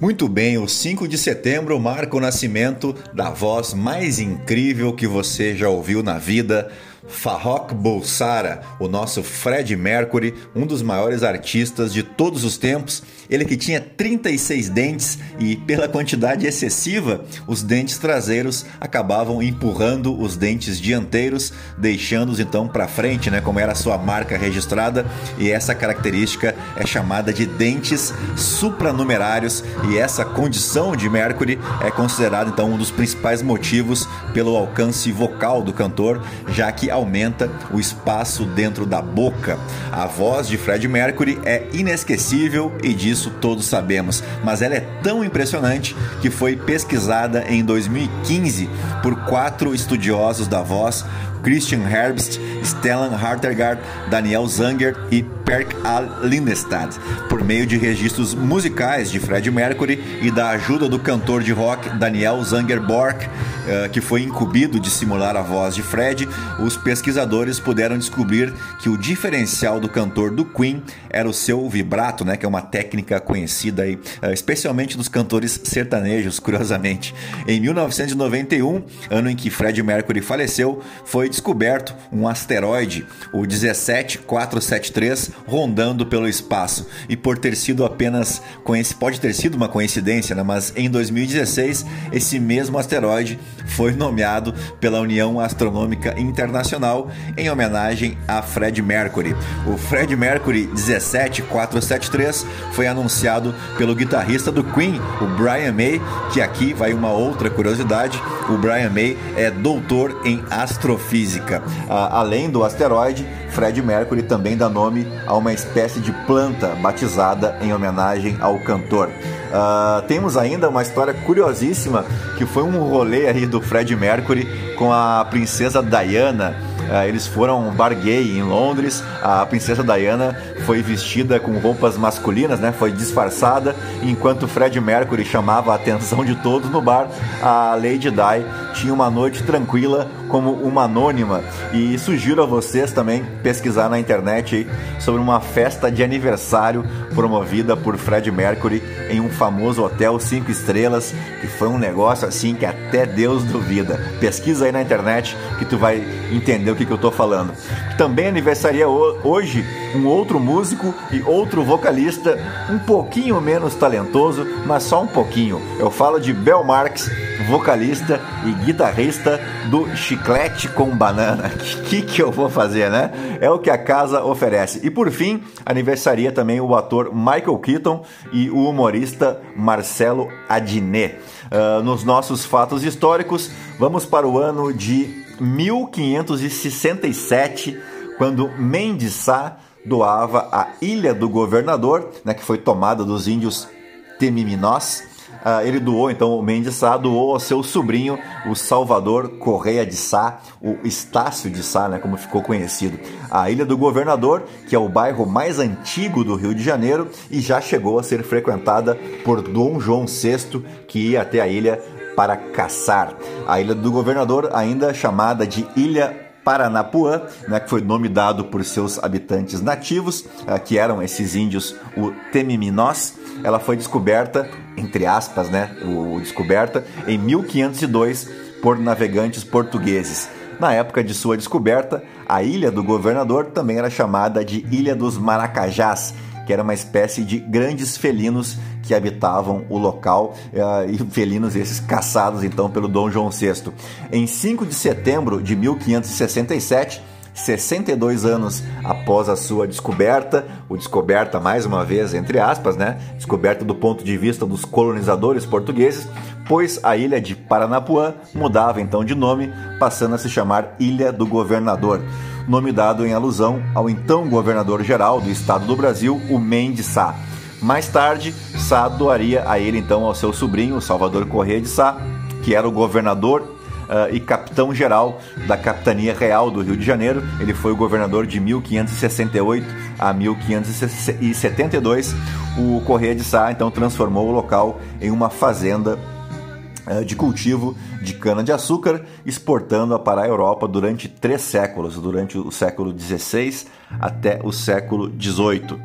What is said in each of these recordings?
Muito bem, o 5 de setembro marca o nascimento da voz mais incrível que você já ouviu na vida Farrokh Bulsara, o nosso Fred Mercury, um dos maiores artistas de todos os tempos. Ele que tinha 36 dentes e, pela quantidade excessiva, os dentes traseiros acabavam empurrando os dentes dianteiros, deixando-os então para frente, né, como era a sua marca registrada. E essa característica é chamada de dentes supranumerários. E essa condição de Mercury é considerada então um dos principais motivos pelo alcance vocal do cantor, já que aumenta o espaço dentro da boca. A voz de Fred Mercury é inesquecível e disso todos sabemos, mas ela é tão impressionante que foi pesquisada em 2015 por quatro estudiosos da voz Christian Herbst, Stellan Hartergaard, Daniel Zanger e Perk A. Lindestad, por meio de registros musicais de Fred Mercury e da ajuda do cantor de rock Daniel Zanger Bork, eh, que foi incumbido de simular a voz de Fred, os pesquisadores puderam descobrir que o diferencial do cantor do Queen era o seu vibrato, né, que é uma técnica conhecida aí, eh, especialmente dos cantores sertanejos, curiosamente. Em 1991, ano em que Fred Mercury faleceu, foi descoberto um asteroide, o 17473, rondando pelo espaço. E por ter sido apenas pode ter sido uma coincidência, né? mas em 2016 esse mesmo asteroide foi nomeado pela União Astronômica Internacional em homenagem a Fred Mercury. O Fred Mercury 17473 foi anunciado pelo guitarrista do Queen, o Brian May, que aqui vai uma outra curiosidade. O Brian May é doutor em astrofísica física. além do asteroide, Fred Mercury também dá nome a uma espécie de planta batizada em homenagem ao cantor. Uh, temos ainda uma história curiosíssima que foi um rolê aí do Fred Mercury com a princesa Diana Uh, eles foram bar gay em Londres. A princesa Diana foi vestida com roupas masculinas, né? Foi disfarçada. Enquanto Fred Mercury chamava a atenção de todos no bar, a Lady Di tinha uma noite tranquila como uma anônima. E sugiro a vocês também pesquisar na internet sobre uma festa de aniversário promovida por Fred Mercury em um famoso hotel cinco estrelas, que foi um negócio assim que até Deus duvida. Pesquisa aí na internet que tu vai entender o que, eu tô falando. Também aniversaria hoje um outro músico e outro vocalista um pouquinho menos talentoso, mas só um pouquinho. Eu falo de Bel Marx, vocalista e guitarrista do Chiclete com Banana. Que, que eu vou fazer, né? É o que a casa oferece. E por fim, aniversaria também o ator Michael Keaton e o humorista Marcelo Adnet. Uh, nos nossos fatos históricos, vamos para o ano de 1567, quando Mendes Sá doava a Ilha do Governador, né, que foi tomada dos índios Temiminós. Uh, ele doou, então, o Mendes Sá doou ao seu sobrinho, o Salvador Correia de Sá, o Estácio de Sá, né, como ficou conhecido. A Ilha do Governador, que é o bairro mais antigo do Rio de Janeiro e já chegou a ser frequentada por Dom João VI, que ia até a ilha para caçar. A Ilha do Governador, ainda chamada de Ilha Paranapuã, né, que foi nome dado por seus habitantes nativos, uh, que eram esses índios, o Temiminós. Ela foi descoberta, entre aspas, né, o descoberta em 1502 por navegantes portugueses. Na época de sua descoberta, a Ilha do Governador também era chamada de Ilha dos Maracajás, que era uma espécie de grandes felinos que habitavam o local, uh, e felinos esses caçados então pelo Dom João VI. Em 5 de setembro de 1567, 62 anos após a sua descoberta, o descoberta mais uma vez entre aspas, né? Descoberta do ponto de vista dos colonizadores portugueses, pois a ilha de Paranapuã mudava então de nome, passando a se chamar Ilha do Governador, nome dado em alusão ao então governador-geral do estado do Brasil, o Mendes Sá. Mais tarde, Sá doaria a ele então ao seu sobrinho, Salvador Corrêa de Sá, que era o governador uh, e capitão-geral da Capitania Real do Rio de Janeiro. Ele foi o governador de 1568 a 1572. O Corrêa de Sá então transformou o local em uma fazenda uh, de cultivo de cana-de-açúcar, exportando-a para a Europa durante três séculos, durante o século XVI até o século XVIII.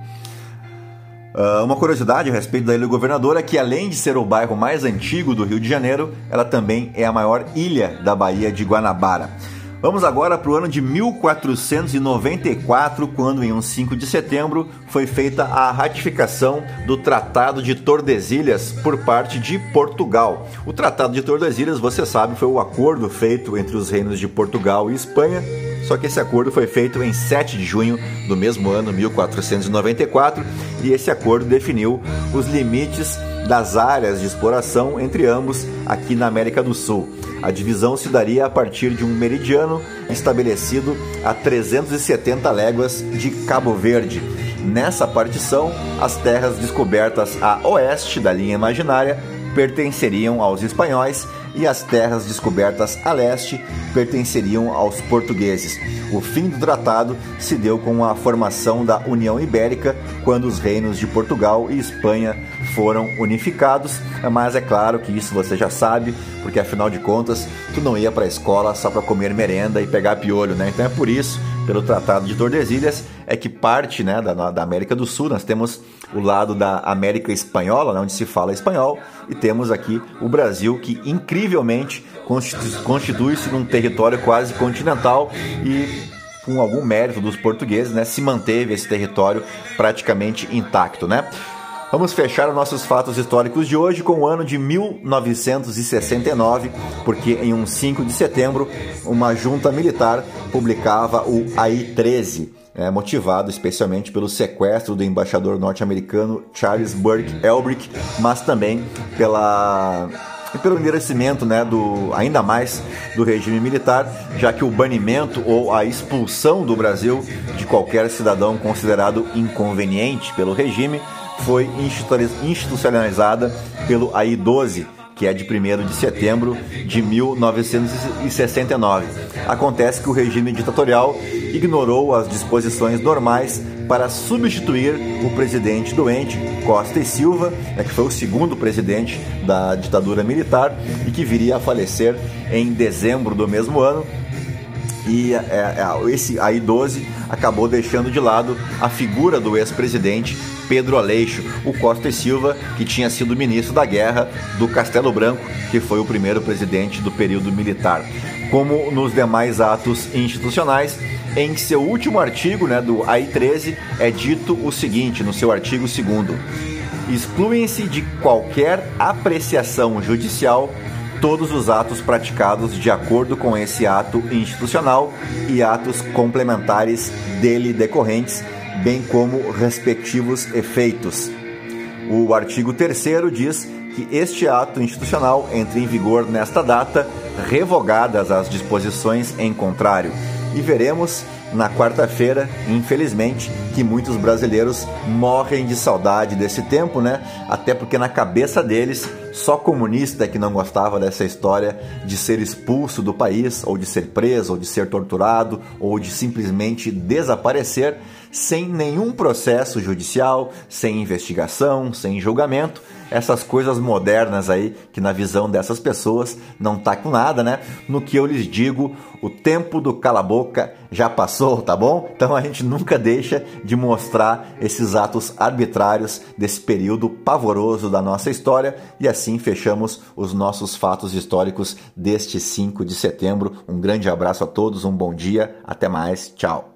Uh, uma curiosidade a respeito da Ilha do Governador é que, além de ser o bairro mais antigo do Rio de Janeiro, ela também é a maior ilha da Baía de Guanabara. Vamos agora para o ano de 1494, quando, em um 5 de setembro, foi feita a ratificação do Tratado de Tordesilhas por parte de Portugal. O Tratado de Tordesilhas, você sabe, foi o acordo feito entre os reinos de Portugal e Espanha só que esse acordo foi feito em 7 de junho do mesmo ano, 1494, e esse acordo definiu os limites das áreas de exploração entre ambos aqui na América do Sul. A divisão se daria a partir de um meridiano estabelecido a 370 léguas de Cabo Verde. Nessa partição, as terras descobertas a oeste da linha imaginária pertenceriam aos espanhóis e as terras descobertas a leste pertenceriam aos portugueses. O fim do tratado se deu com a formação da União Ibérica, quando os reinos de Portugal e Espanha foram unificados, mas é claro que isso você já sabe, porque afinal de contas, tu não ia para a escola só para comer merenda e pegar piolho, né? Então é por isso pelo Tratado de Tordesilhas, é que parte né, da, da América do Sul, nós temos o lado da América Espanhola, né, onde se fala espanhol, e temos aqui o Brasil, que incrivelmente constitui-se num território quase continental e com algum mérito dos portugueses, né, se manteve esse território praticamente intacto, né? Vamos fechar os nossos fatos históricos de hoje com o ano de 1969, porque em um 5 de setembro, uma junta militar publicava o AI-13, é, motivado especialmente pelo sequestro do embaixador norte-americano Charles Burke Elbrick, mas também pela pelo endurecimento, né, do ainda mais do regime militar, já que o banimento ou a expulsão do Brasil de qualquer cidadão considerado inconveniente pelo regime foi institucionalizada pelo AI-12, que é de 1 de setembro de 1969. Acontece que o regime ditatorial ignorou as disposições normais para substituir o presidente doente, Costa e Silva, né, que foi o segundo presidente da ditadura militar e que viria a falecer em dezembro do mesmo ano, e é, é, esse AI-12 acabou deixando de lado a figura do ex-presidente Pedro Aleixo, o Costa e Silva, que tinha sido ministro da Guerra do Castelo Branco, que foi o primeiro presidente do período militar. Como nos demais atos institucionais, em seu último artigo né, do AI-13 é dito o seguinte, no seu artigo 2 excluem-se de qualquer apreciação judicial todos os atos praticados de acordo com esse ato institucional e atos complementares dele decorrentes, bem como respectivos efeitos. O artigo 3 diz que este ato institucional entre em vigor nesta data, revogadas as disposições em contrário. E veremos na quarta-feira, infelizmente, que muitos brasileiros morrem de saudade desse tempo, né? Até porque na cabeça deles, só comunista que não gostava dessa história de ser expulso do país, ou de ser preso, ou de ser torturado, ou de simplesmente desaparecer sem nenhum processo judicial, sem investigação, sem julgamento essas coisas modernas aí, que na visão dessas pessoas não tá com nada, né? No que eu lhes digo, o tempo do cala-boca já passou, tá bom? Então a gente nunca deixa de mostrar esses atos arbitrários desse período pavoroso da nossa história e assim fechamos os nossos fatos históricos deste 5 de setembro. Um grande abraço a todos, um bom dia, até mais, tchau.